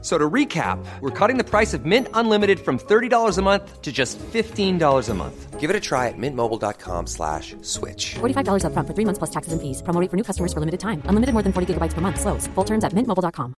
So to recap, we're cutting the price of Mint Unlimited from $30 a month to just $15 a month. Give it a try at mintmobile.com slash switch. $45 upfront for three months plus taxes and fees. Promo rate for new customers for limited time. Unlimited more than 40 gigabytes per month. Slows. Full terms at mintmobile.com.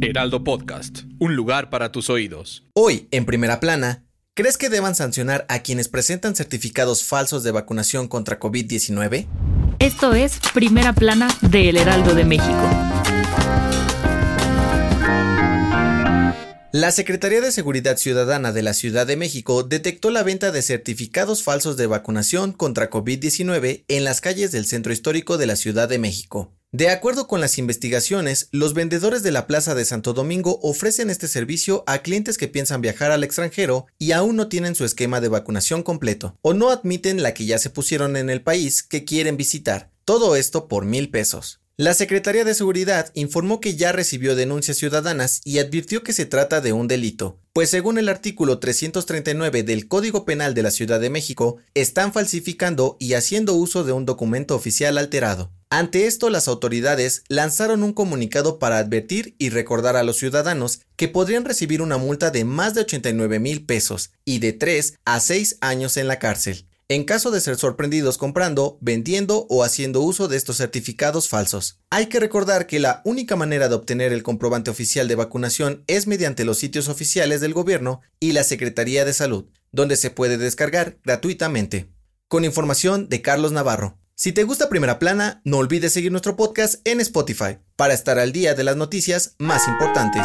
Heraldo Podcast, un lugar para tus oídos. Hoy, en primera plana, ¿crees que deban sancionar a quienes presentan certificados falsos de vacunación contra COVID-19? Esto es Primera Plana de El Heraldo de México. La Secretaría de Seguridad Ciudadana de la Ciudad de México detectó la venta de certificados falsos de vacunación contra COVID-19 en las calles del centro histórico de la Ciudad de México. De acuerdo con las investigaciones, los vendedores de la Plaza de Santo Domingo ofrecen este servicio a clientes que piensan viajar al extranjero y aún no tienen su esquema de vacunación completo, o no admiten la que ya se pusieron en el país que quieren visitar. Todo esto por mil pesos. La Secretaría de Seguridad informó que ya recibió denuncias ciudadanas y advirtió que se trata de un delito, pues según el artículo 339 del Código Penal de la Ciudad de México, están falsificando y haciendo uso de un documento oficial alterado. Ante esto, las autoridades lanzaron un comunicado para advertir y recordar a los ciudadanos que podrían recibir una multa de más de 89 mil pesos y de 3 a 6 años en la cárcel, en caso de ser sorprendidos comprando, vendiendo o haciendo uso de estos certificados falsos. Hay que recordar que la única manera de obtener el comprobante oficial de vacunación es mediante los sitios oficiales del gobierno y la Secretaría de Salud, donde se puede descargar gratuitamente. Con información de Carlos Navarro. Si te gusta Primera Plana, no olvides seguir nuestro podcast en Spotify para estar al día de las noticias más importantes.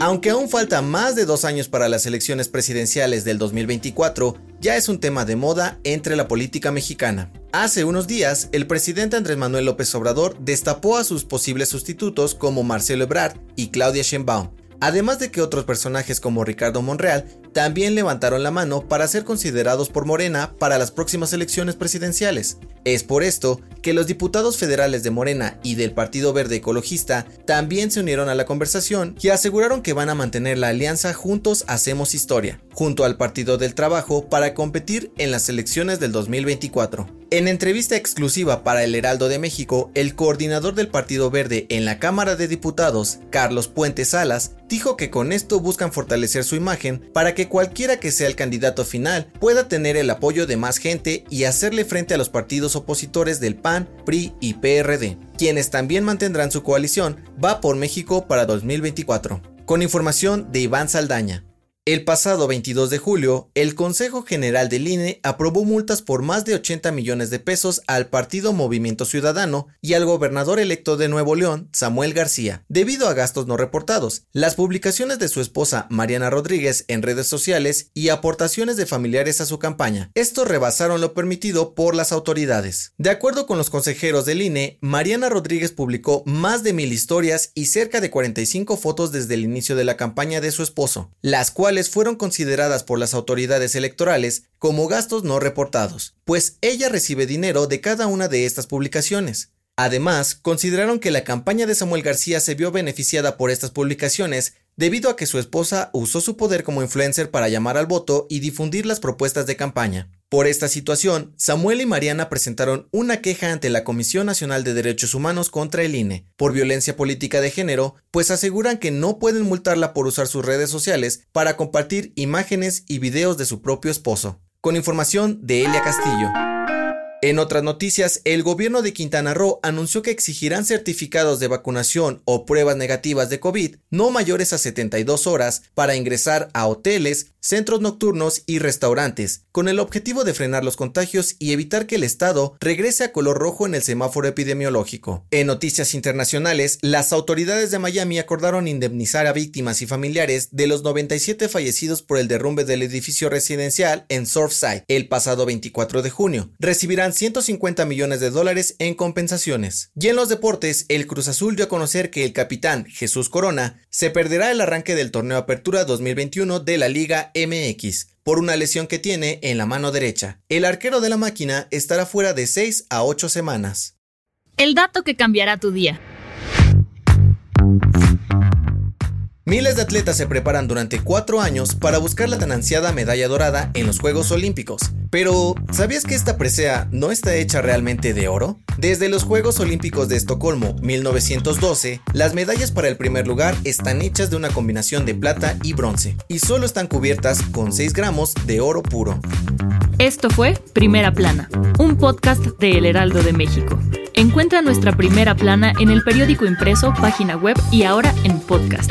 Aunque aún falta más de dos años para las elecciones presidenciales del 2024, ya es un tema de moda entre la política mexicana. Hace unos días, el presidente Andrés Manuel López Obrador destapó a sus posibles sustitutos como Marcelo Ebrard y Claudia Sheinbaum, además de que otros personajes como Ricardo Monreal también levantaron la mano para ser considerados por Morena para las próximas elecciones presidenciales. Es por esto que los diputados federales de Morena y del Partido Verde Ecologista también se unieron a la conversación y aseguraron que van a mantener la alianza Juntos Hacemos Historia, junto al Partido del Trabajo para competir en las elecciones del 2024. En entrevista exclusiva para el Heraldo de México, el coordinador del Partido Verde en la Cámara de Diputados, Carlos Puentes Salas, dijo que con esto buscan fortalecer su imagen para que cualquiera que sea el candidato final pueda tener el apoyo de más gente y hacerle frente a los partidos opositores del PAN, PRI y PRD, quienes también mantendrán su coalición Va por México para 2024. Con información de Iván Saldaña. El pasado 22 de julio, el Consejo General del INE aprobó multas por más de 80 millones de pesos al partido Movimiento Ciudadano y al gobernador electo de Nuevo León, Samuel García, debido a gastos no reportados, las publicaciones de su esposa Mariana Rodríguez en redes sociales y aportaciones de familiares a su campaña. Estos rebasaron lo permitido por las autoridades. De acuerdo con los consejeros del INE, Mariana Rodríguez publicó más de mil historias y cerca de 45 fotos desde el inicio de la campaña de su esposo, las cuales fueron consideradas por las autoridades electorales como gastos no reportados, pues ella recibe dinero de cada una de estas publicaciones. Además, consideraron que la campaña de Samuel García se vio beneficiada por estas publicaciones debido a que su esposa usó su poder como influencer para llamar al voto y difundir las propuestas de campaña. Por esta situación, Samuel y Mariana presentaron una queja ante la Comisión Nacional de Derechos Humanos contra el INE por violencia política de género, pues aseguran que no pueden multarla por usar sus redes sociales para compartir imágenes y videos de su propio esposo. Con información de Elia Castillo. En otras noticias, el gobierno de Quintana Roo anunció que exigirán certificados de vacunación o pruebas negativas de COVID no mayores a 72 horas para ingresar a hoteles, centros nocturnos y restaurantes, con el objetivo de frenar los contagios y evitar que el Estado regrese a color rojo en el semáforo epidemiológico. En noticias internacionales, las autoridades de Miami acordaron indemnizar a víctimas y familiares de los 97 fallecidos por el derrumbe del edificio residencial en Surfside el pasado 24 de junio. Recibirán 150 millones de dólares en compensaciones. Y en los deportes, el Cruz Azul dio a conocer que el capitán Jesús Corona se perderá el arranque del torneo Apertura 2021 de la Liga MX por una lesión que tiene en la mano derecha. El arquero de la máquina estará fuera de 6 a 8 semanas. El dato que cambiará tu día. Miles de atletas se preparan durante cuatro años para buscar la tan ansiada medalla dorada en los Juegos Olímpicos. Pero, ¿sabías que esta presea no está hecha realmente de oro? Desde los Juegos Olímpicos de Estocolmo 1912, las medallas para el primer lugar están hechas de una combinación de plata y bronce, y solo están cubiertas con 6 gramos de oro puro. Esto fue Primera Plana, un podcast de El Heraldo de México. Encuentra nuestra primera plana en el periódico impreso, página web y ahora en podcast.